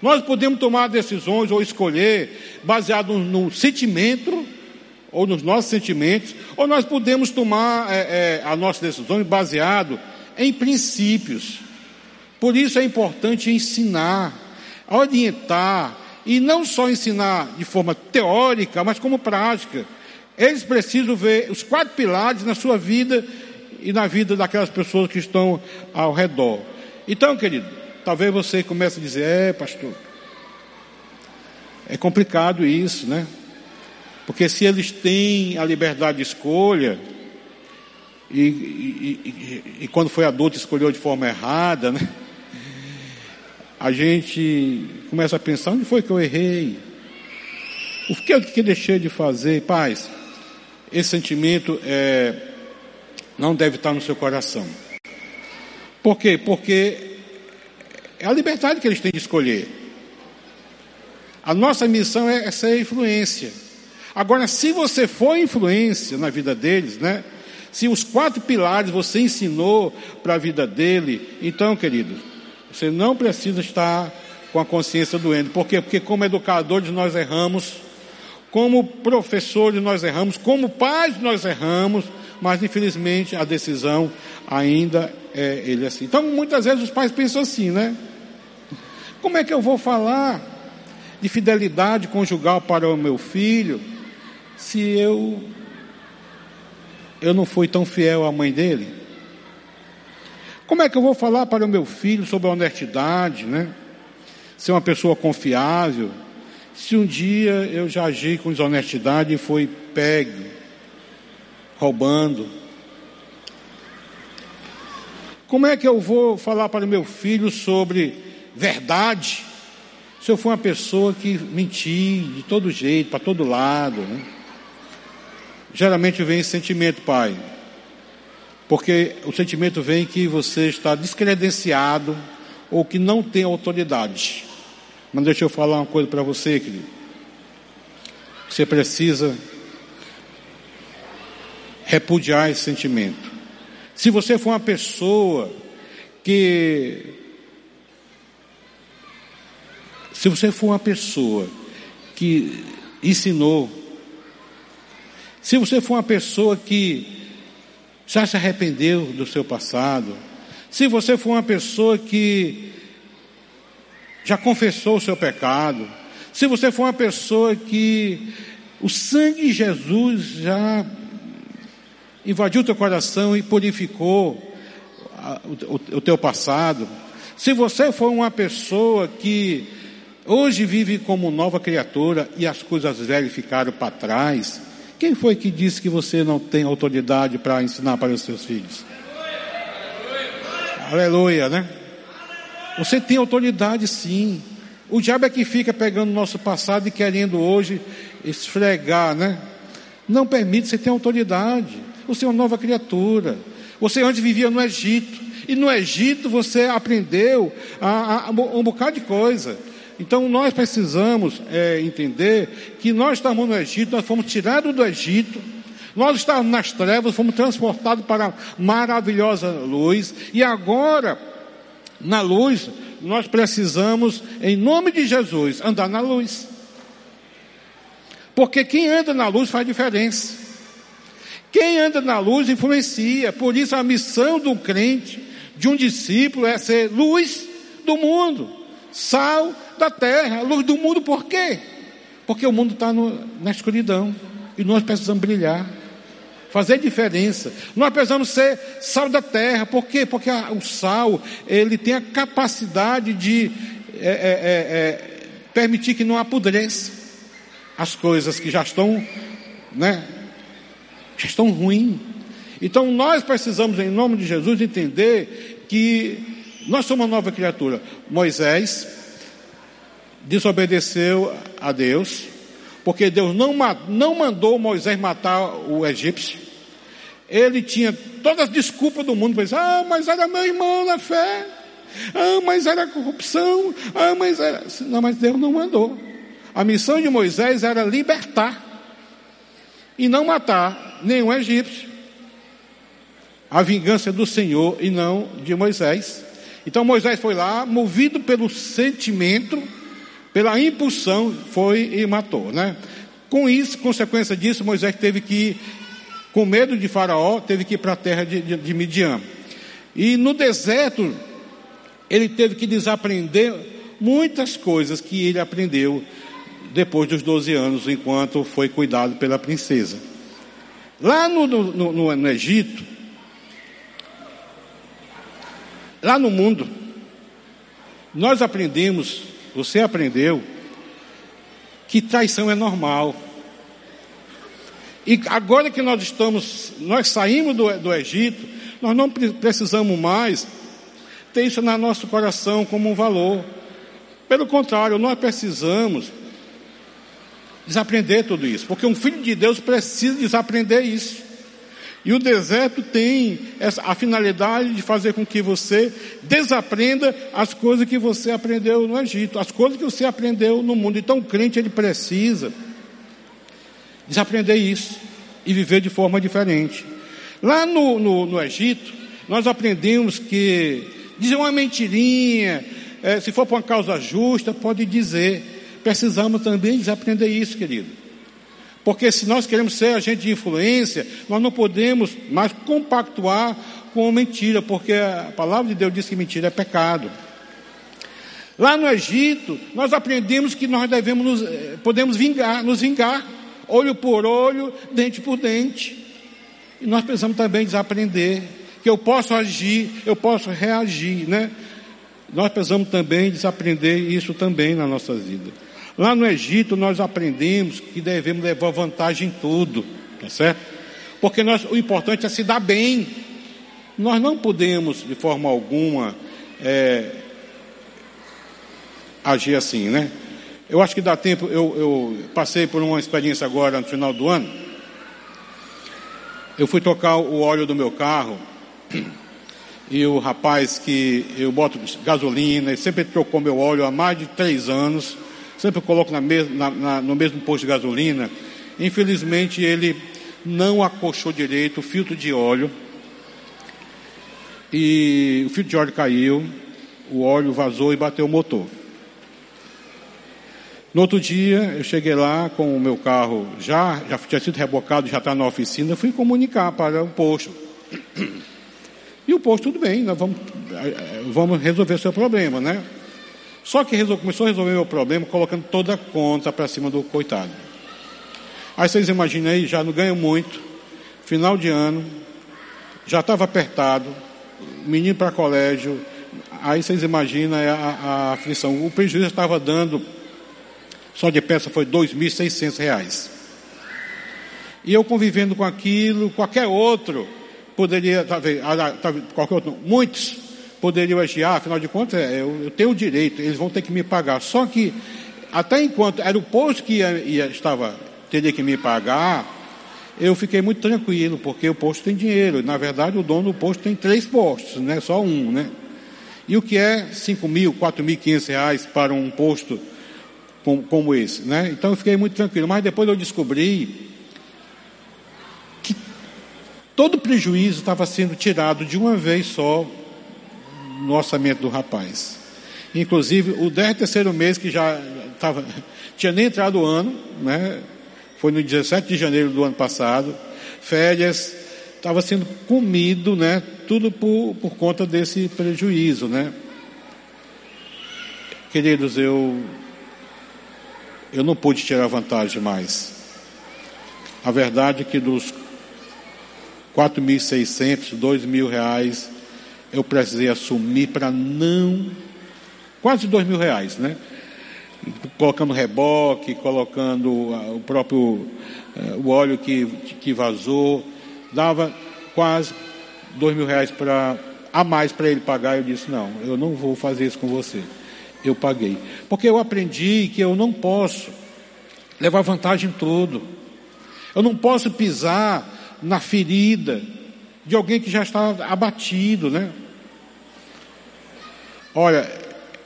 Nós podemos tomar decisões ou escolher baseado no, no sentimento ou nos nossos sentimentos, ou nós podemos tomar é, é, as nossas decisões baseado em princípios. Por isso é importante ensinar, orientar, e não só ensinar de forma teórica, mas como prática. Eles precisam ver os quatro pilares na sua vida e na vida daquelas pessoas que estão ao redor. Então, querido, talvez você comece a dizer, é, pastor, é complicado isso, né? Porque se eles têm a liberdade de escolha, e, e, e, quando foi adulto escolheu de forma errada, né? A gente começa a pensar, onde foi que eu errei? O que eu que deixei de fazer? Paz, esse sentimento é, não deve estar no seu coração. Por quê? Porque é a liberdade que eles têm de escolher. A nossa missão é, é ser influência. Agora, se você for influência na vida deles, né? Se os quatro pilares você ensinou para a vida dele, então, querido, você não precisa estar com a consciência doente. Por quê? Porque como educadores nós erramos, como professores nós erramos, como pais nós erramos, mas infelizmente a decisão ainda é ele assim. Então, muitas vezes os pais pensam assim, né? Como é que eu vou falar de fidelidade conjugal para o meu filho? Se eu eu não fui tão fiel à mãe dele? Como é que eu vou falar para o meu filho sobre a honestidade, né? Ser uma pessoa confiável, se um dia eu já agi com desonestidade e fui pego, roubando. Como é que eu vou falar para o meu filho sobre verdade, se eu for uma pessoa que menti de todo jeito, para todo lado, né? Geralmente vem sentimento, pai. Porque o sentimento vem que você está descredenciado ou que não tem autoridade. Mas deixa eu falar uma coisa para você, querido. Você precisa repudiar esse sentimento. Se você for uma pessoa que. Se você for uma pessoa que ensinou se você for uma pessoa que já se arrependeu do seu passado, se você for uma pessoa que já confessou o seu pecado, se você for uma pessoa que o sangue de Jesus já invadiu o teu coração e purificou o, teu passado, se você for uma pessoa que hoje vive como nova criatura e as coisas velhas ficaram para trás, quem foi que disse que você não tem autoridade para ensinar para os seus filhos? Aleluia, né? Você tem autoridade sim. O diabo é que fica pegando o nosso passado e querendo hoje esfregar, né? Não permite, você tem autoridade. Você é uma nova criatura. Você antes vivia no Egito. E no Egito você aprendeu a, a um bocado de coisa. Então nós precisamos é, entender que nós estamos no Egito, nós fomos tirados do Egito, nós estávamos nas trevas, fomos transportados para a maravilhosa luz, e agora, na luz, nós precisamos, em nome de Jesus, andar na luz. Porque quem anda na luz faz diferença. Quem anda na luz influencia. Por isso a missão do crente, de um discípulo, é ser luz do mundo, sal da terra, a luz do mundo, por quê? Porque o mundo está na escuridão e nós precisamos brilhar. fazer diferença. Nós precisamos ser sal da terra. Por quê? Porque o sal, ele tem a capacidade de é, é, é, é, permitir que não apodreça as coisas que já estão, né, já estão ruins. Então nós precisamos, em nome de Jesus, entender que nós somos uma nova criatura. Moisés desobedeceu a Deus, porque Deus não, não mandou Moisés matar o egípcio. Ele tinha todas as desculpas do mundo para dizer, ah, mas era meu irmão na fé, ah, mas era corrupção, ah, mas era. Não, mas Deus não mandou. A missão de Moisés era libertar e não matar nenhum egípcio. A vingança do Senhor e não de Moisés. Então Moisés foi lá, movido pelo sentimento pela impulsão, foi e matou, né? Com isso, consequência disso, Moisés teve que ir, com medo de Faraó, teve que ir para a terra de, de, de Midian. E no deserto, ele teve que desaprender muitas coisas que ele aprendeu depois dos 12 anos, enquanto foi cuidado pela princesa. Lá no, no, no, no Egito, lá no mundo, nós aprendemos você aprendeu que traição é normal. E agora que nós estamos, nós saímos do, do Egito, nós não precisamos mais ter isso no nosso coração como um valor. Pelo contrário, nós precisamos desaprender tudo isso, porque um filho de Deus precisa desaprender isso. E o deserto tem essa, a finalidade de fazer com que você desaprenda as coisas que você aprendeu no Egito, as coisas que você aprendeu no mundo. Então o crente ele precisa desaprender isso e viver de forma diferente. Lá no, no, no Egito, nós aprendemos que dizer uma mentirinha, é, se for por uma causa justa, pode dizer. Precisamos também desaprender isso, querido. Porque se nós queremos ser agente de influência, nós não podemos mais compactuar com mentira, porque a palavra de Deus diz que mentira é pecado. Lá no Egito, nós aprendemos que nós devemos nos, eh, podemos vingar, nos vingar, olho por olho, dente por dente. E nós precisamos também desaprender que eu posso agir, eu posso reagir, né? Nós precisamos também desaprender isso também na nossa vida. Lá no Egito nós aprendemos que devemos levar vantagem em tudo, tá certo? Porque nós, o importante é se dar bem. Nós não podemos, de forma alguma, é, agir assim, né? Eu acho que dá tempo, eu, eu passei por uma experiência agora no final do ano. Eu fui tocar o óleo do meu carro e o rapaz que eu boto gasolina, ele sempre trocou meu óleo há mais de três anos sempre coloco na na, na, no mesmo posto de gasolina. Infelizmente ele não acochou direito o filtro de óleo e o filtro de óleo caiu, o óleo vazou e bateu o motor. No outro dia, eu cheguei lá com o meu carro já, já tinha sido rebocado, já está na oficina, fui comunicar para o posto. E o posto, tudo bem, nós vamos, eh, vamos resolver o seu problema, né? Só que começou a resolver o problema colocando toda a conta para cima do coitado. Aí vocês imaginam aí, já não ganham muito, final de ano, já estava apertado, menino para colégio, aí vocês imaginam a, a, aflição. O prejuízo estava dando, só de peça foi R$ 2.600. E eu convivendo com aquilo, qualquer outro poderia, talvez, qualquer outro, muitos poderiam agir, ah, afinal de contas, é, eu, eu, tenho o direito, eles vão ter que me pagar. Só que, até enquanto era o posto que ia, ia, estava, teria que me pagar, eu fiquei muito tranquilo, porque o posto tem dinheiro. Na verdade, o dono do posto tem três postos, não é só um, né? E o que é 5 mil, 4 mil 500 reais para um posto como, como esse, né? Então eu fiquei muito tranquilo. Mas depois eu descobri que todo prejuízo estava sendo tirado de uma vez só no orçamento do rapaz. Inclusive, o 13 terceiro mês que já estava, tinha nem entrado o ano, né? Foi no 17 de janeiro do ano passado, férias, estava sendo comido, né? Tudo por, por conta desse prejuízo, né? Queridos, eu, eu não pude tirar vantagem mais. A verdade é que dos 4.600, 2 mil reais, eu precisei assumir para não, quase 2 mil reais, né? Colocando reboque, colocando ah, o próprio eh, o óleo que, que vazou, dava quase 2 mil reais para a mais para ele pagar. Eu disse: não, eu não vou fazer isso com você. Eu paguei. Porque eu aprendi que eu não posso levar vantagem em tudo. Eu não posso pisar na ferida de alguém que já está abatido, né? Olha,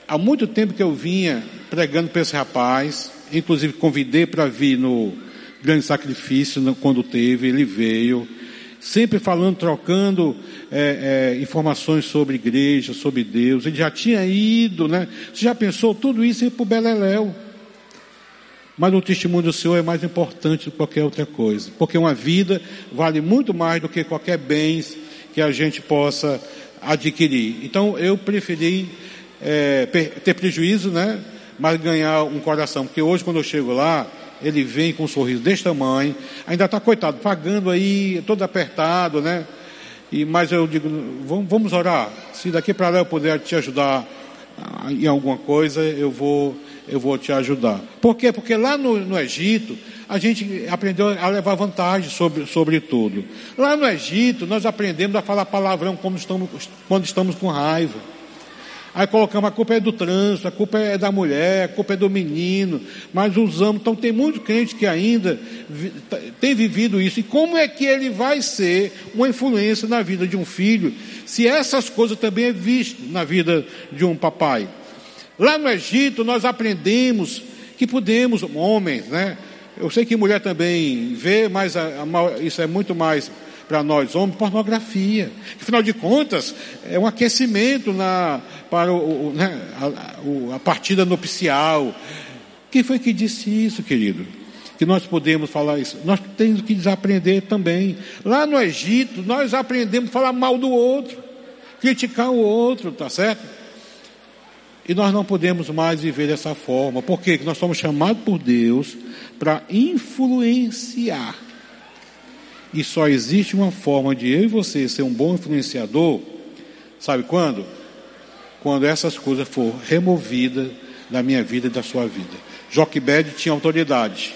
há muito tempo que eu vinha pregando para esse rapaz, inclusive convidei para vir no grande sacrifício quando teve, ele veio sempre falando, trocando é, é, informações sobre igreja, sobre Deus. Ele já tinha ido, né? Você já pensou tudo isso ir para o Beleléu? Mas o testemunho do Senhor é mais importante do que qualquer outra coisa, porque uma vida vale muito mais do que qualquer bens que a gente possa adquirir. Então eu preferi é, ter prejuízo, né? Mas ganhar um coração, porque hoje quando eu chego lá, ele vem com um sorriso desse tamanho, ainda está coitado, pagando aí, todo apertado, né? E, mas eu digo, vamos, vamos orar. Se daqui para lá eu puder te ajudar em alguma coisa, eu vou, eu vou te ajudar. Por quê? Porque lá no, no Egito, a gente aprendeu a levar vantagem sobre, sobre tudo. Lá no Egito, nós aprendemos a falar palavrão quando estamos, quando estamos com raiva. Aí colocamos a culpa é do trânsito, a culpa é da mulher, a culpa é do menino, mas usamos. Então tem muito crente que ainda tá, tem vivido isso. E como é que ele vai ser uma influência na vida de um filho, se essas coisas também é visto na vida de um papai? Lá no Egito nós aprendemos que podemos, homens, né? Eu sei que mulher também vê, mas a, a, isso é muito mais para nós homens, pornografia. Afinal de contas, é um aquecimento na, para o, né, a, a, partida nupcial. Quem foi que disse isso, querido? Que nós podemos falar isso. Nós temos que desaprender também. Lá no Egito, nós aprendemos a falar mal do outro, criticar o outro, tá certo? E nós não podemos mais viver dessa forma. Por quê? Porque nós somos chamados por Deus para influenciar. E só existe uma forma de eu e você ser um bom influenciador, sabe quando? Quando essas coisas for removidas da minha vida e da sua vida. Joquebed tinha autoridade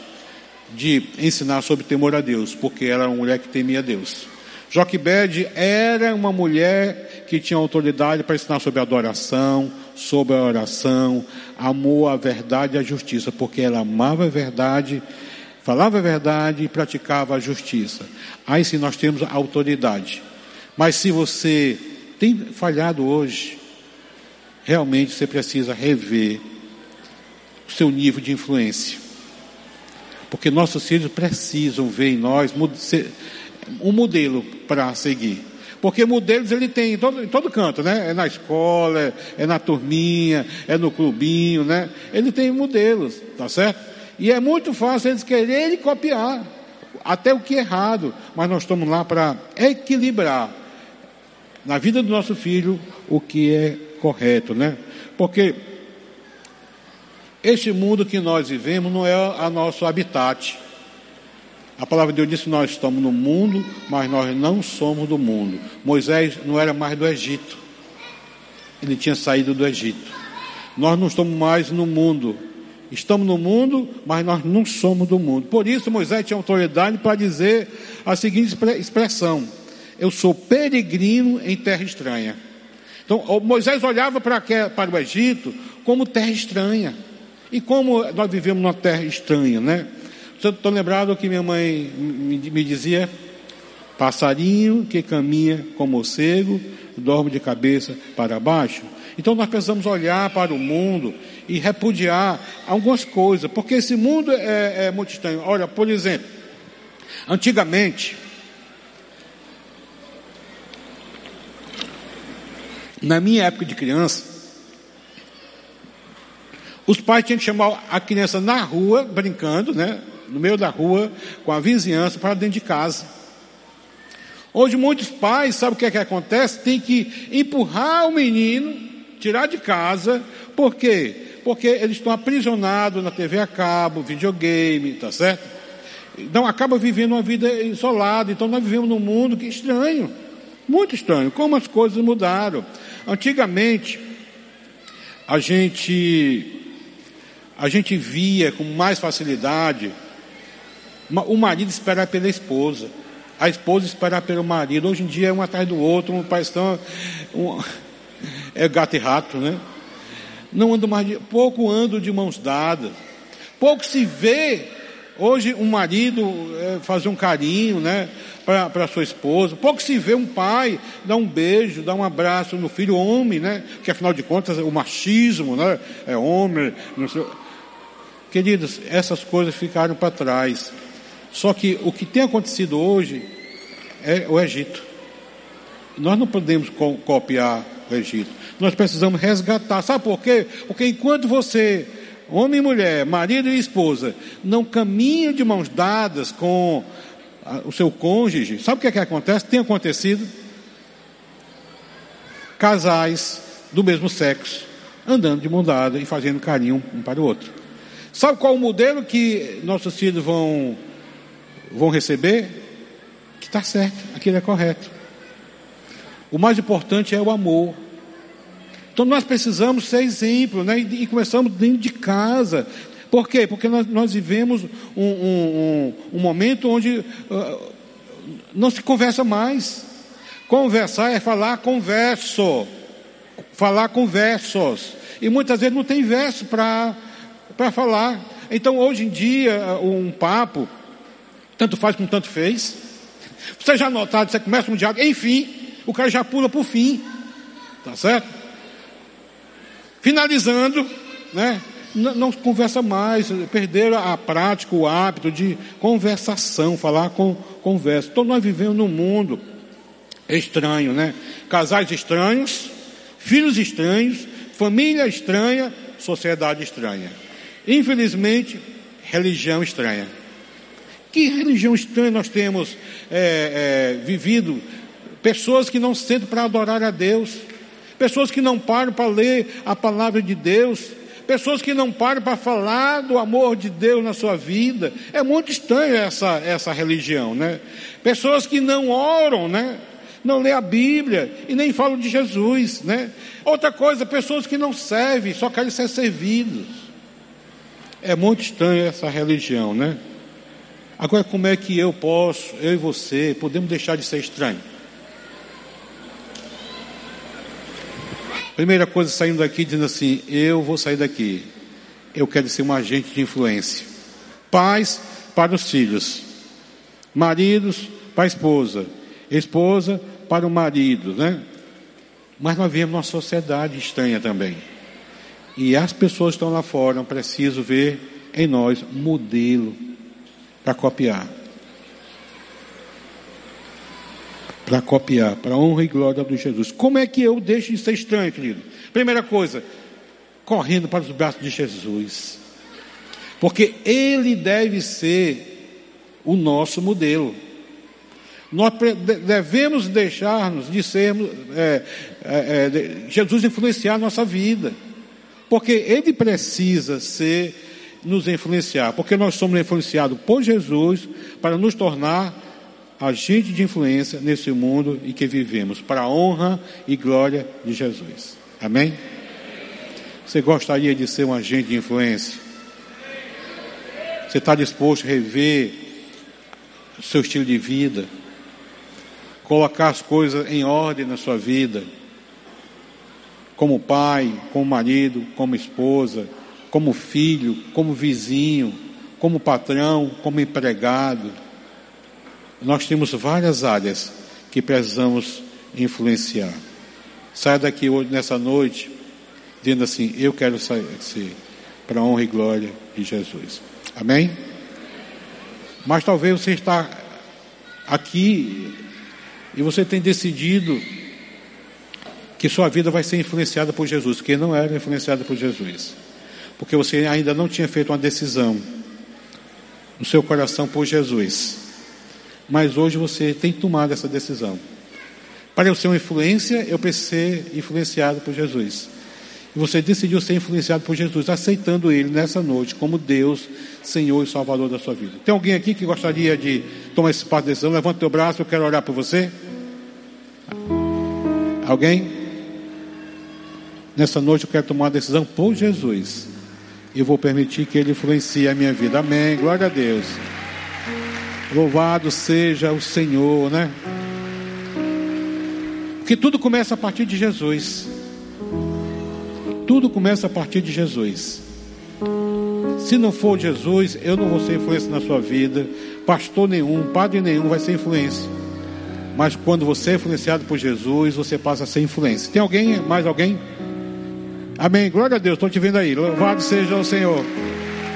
de ensinar sobre temor a Deus, porque era uma mulher que temia Deus. Joquebed era uma mulher que tinha autoridade para ensinar sobre adoração, sobre a oração, amou a verdade e a justiça, porque ela amava a verdade falava a verdade e praticava a justiça. Aí sim nós temos a autoridade. Mas se você tem falhado hoje, realmente você precisa rever o seu nível de influência. Porque nossos filhos precisam ver em nós um modelo para seguir. Porque modelos ele tem em todo, em todo canto, né? É na escola, é, é na turminha, é no clubinho, né? Ele tem modelos, tá certo? E é muito fácil eles quererem copiar, até o que é errado, mas nós estamos lá para equilibrar na vida do nosso filho o que é correto, né? Porque este mundo que nós vivemos não é a nosso habitat. A palavra de Deus disse: Nós estamos no mundo, mas nós não somos do mundo. Moisés não era mais do Egito, ele tinha saído do Egito. Nós não estamos mais no mundo, Estamos no mundo, mas nós não somos do mundo. Por isso Moisés tinha autoridade para dizer a seguinte expressão: Eu sou peregrino em terra estranha. Então Moisés olhava para, o Egito como terra estranha. E como nós vivemos numa terra estranha, né? Estou lembrado que minha mãe me dizia: passarinho que caminha como morcego, dorme de cabeça para baixo. Então nós precisamos olhar para o mundo e repudiar algumas coisas, porque esse mundo é, é muito estranho. Olha, por exemplo, antigamente, na minha época de criança, os pais tinham que chamar a criança na rua, brincando, né? No meio da rua, com a vizinhança, para dentro de casa. Hoje muitos pais, sabe o que é que acontece? Tem que empurrar o menino tirar de casa, por quê? Porque eles estão aprisionados na TV a cabo, videogame, tá certo? Então acaba vivendo uma vida isolada. Então nós vivemos num mundo que é estranho, muito estranho. Como as coisas mudaram. Antigamente a gente a gente via com mais facilidade o marido esperar pela esposa, a esposa esperar pelo marido. Hoje em dia é um atrás do outro, um parece um, é gato e rato, né? Não ando mais, de, pouco ando de mãos dadas, pouco se vê hoje um marido é, fazer um carinho, né? Para sua esposa, pouco se vê um pai dar um beijo, dar um abraço no filho homem, né? Que afinal de contas o machismo, né? É homem, sei. Queridos, essas coisas ficaram para trás. Só que o que tem acontecido hoje é o Egito. Nós não podemos co copiar o Egito. Nós precisamos resgatar. Sabe por quê? Porque enquanto você, homem e mulher, marido e esposa, não caminham de mãos dadas com o seu cônjuge, sabe o que é que acontece? Tem acontecido? Casais do mesmo sexo andando de mão dada e fazendo carinho um para o outro. Sabe qual o modelo que nossos filhos vão, vão receber? Que está certo, aquilo é correto. O mais importante é o amor. Então nós precisamos ser exemplo, né? E, começamos dentro de casa. Por quê? Porque nós, nós vivemos um, um, um, um momento onde uh, não se conversa mais. Conversar é falar converso. Falar com versos. E muitas vezes não tem verso para para falar. Então, hoje em dia, um papo, tanto faz como tanto fez. Você já notado, você começa um diálogo, enfim, o cara já pula para o fim. Tá certo? Finalizando, né? Não, não, conversa mais, perderam a prática, o hábito de conversação, falar com conversa. Então nós vivemos num mundo estranho, né? Casais estranhos, filhos estranhos, família estranha, sociedade estranha. Infelizmente, religião estranha. Que religião estranha nós temos é, é, vivido? Pessoas que não sentam para adorar a Deus, pessoas que não param para ler a palavra de Deus, pessoas que não param para falar do amor de Deus na sua vida. É muito estranho essa, essa religião, né? Pessoas que não oram, né? Não lê a Bíblia e nem falam de Jesus, né? Outra coisa, pessoas que não servem, só querem ser servidos. É muito estranho essa religião, né? Agora, como é que eu posso, eu e você, podemos deixar de ser estranho? Primeira coisa, saindo daqui, dizendo assim: eu vou sair daqui, eu quero ser um agente de influência. Pais para os filhos, maridos para a esposa, esposa para o marido, né? Mas nós vivemos uma sociedade estranha também. E as pessoas que estão lá fora precisam ver em nós modelo para copiar. Para copiar, para honra e glória do Jesus. Como é que eu deixo de ser estranho, querido? Primeira coisa, correndo para os braços de Jesus. Porque Ele deve ser o nosso modelo. Nós devemos deixar-nos de sermos, é, é, é, Jesus influenciar a nossa vida. Porque ele precisa ser, nos influenciar, porque nós somos influenciados por Jesus para nos tornar agente de influência nesse mundo em que vivemos, para a honra e glória de Jesus. Amém? Você gostaria de ser um agente de influência? Você está disposto a rever o seu estilo de vida? Colocar as coisas em ordem na sua vida? como pai, como marido, como esposa, como filho, como vizinho, como patrão, como empregado. Nós temos várias áreas que precisamos influenciar. Saia daqui hoje, nessa noite, dizendo assim: Eu quero sair para a honra e glória de Jesus. Amém? Mas talvez você está aqui e você tem decidido que sua vida vai ser influenciada por Jesus, que não era influenciada por Jesus. Porque você ainda não tinha feito uma decisão no seu coração por Jesus. Mas hoje você tem tomado essa decisão. Para eu ser uma influência, eu preciso ser influenciado por Jesus. E você decidiu ser influenciado por Jesus, aceitando Ele nessa noite como Deus, Senhor e Salvador da sua vida. Tem alguém aqui que gostaria de tomar esse passo de decisão? Levanta teu braço, eu quero orar por você. Alguém? Nessa noite eu quero tomar uma decisão por Jesus. E vou permitir que Ele influencie a minha vida. Amém. Glória a Deus. Louvado seja o Senhor, né? Porque tudo começa a partir de Jesus. Tudo começa a partir de Jesus. Se não for Jesus, eu não vou ser influência na sua vida. Pastor nenhum, padre nenhum vai ser influência. Mas quando você é influenciado por Jesus, você passa a ser influência. Tem alguém? Mais alguém? Amém. Glória a Deus. Estou te vendo aí. Louvado seja o Senhor.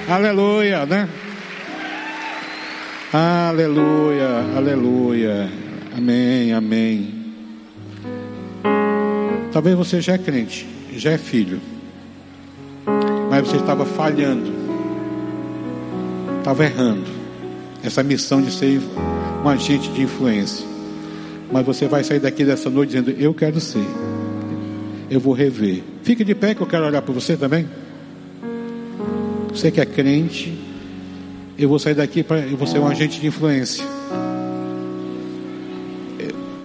Aleluia, né? Aleluia, aleluia. Amém, amém. Talvez você já é crente já é filho, mas você estava falhando, estava errando essa missão de ser um agente de influência. Mas você vai sair daqui dessa noite dizendo: Eu quero ser, eu vou rever. Fique de pé que eu quero olhar para você também. Você que é crente, eu vou sair daqui para eu vou ser um agente de influência.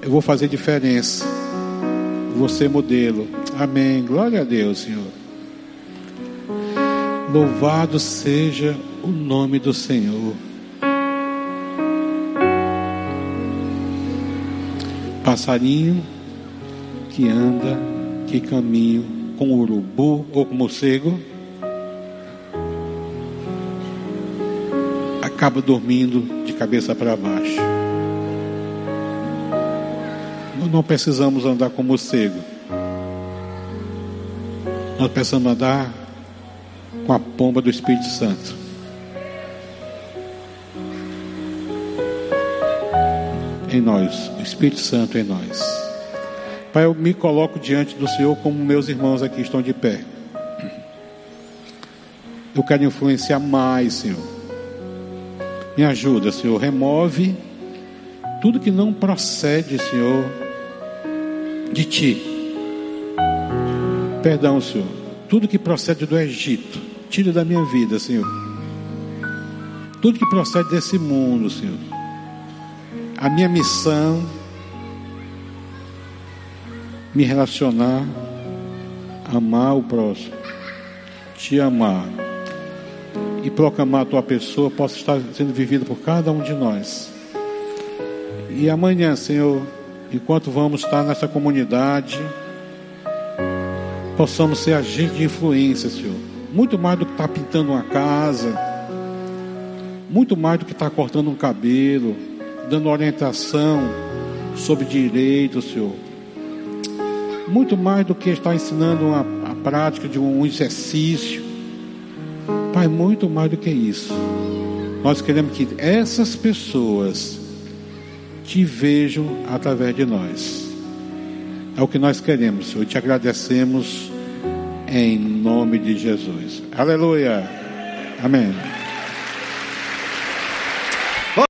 Eu vou fazer diferença. Ser modelo. Amém. Glória a Deus, Senhor. Louvado seja o nome do Senhor. Passarinho que anda, que caminha com urubu ou com morcego, acaba dormindo de cabeça para baixo. Nós não precisamos andar com morcego. Nós precisamos andar com a pomba do Espírito Santo. Em nós, o Espírito Santo em nós. Pai, eu me coloco diante do Senhor como meus irmãos aqui estão de pé. Eu quero influenciar mais, Senhor. Me ajuda, Senhor. Remove tudo que não procede, Senhor, de Ti. Perdão, Senhor. Tudo que procede do Egito, tira da minha vida, Senhor. Tudo que procede desse mundo, Senhor. A minha missão, me relacionar, amar o próximo, te amar e proclamar a tua pessoa possa estar sendo vivida por cada um de nós. E amanhã, Senhor, enquanto vamos estar nessa comunidade, possamos ser agentes de influência, Senhor. Muito mais do que estar tá pintando uma casa, muito mais do que estar tá cortando um cabelo, dando orientação sobre direito, Senhor. Muito mais do que estar ensinando uma, a prática de um exercício. Pai, muito mais do que isso. Nós queremos que essas pessoas te vejam através de nós. É o que nós queremos, Senhor. Te agradecemos em nome de Jesus. Aleluia. Amém.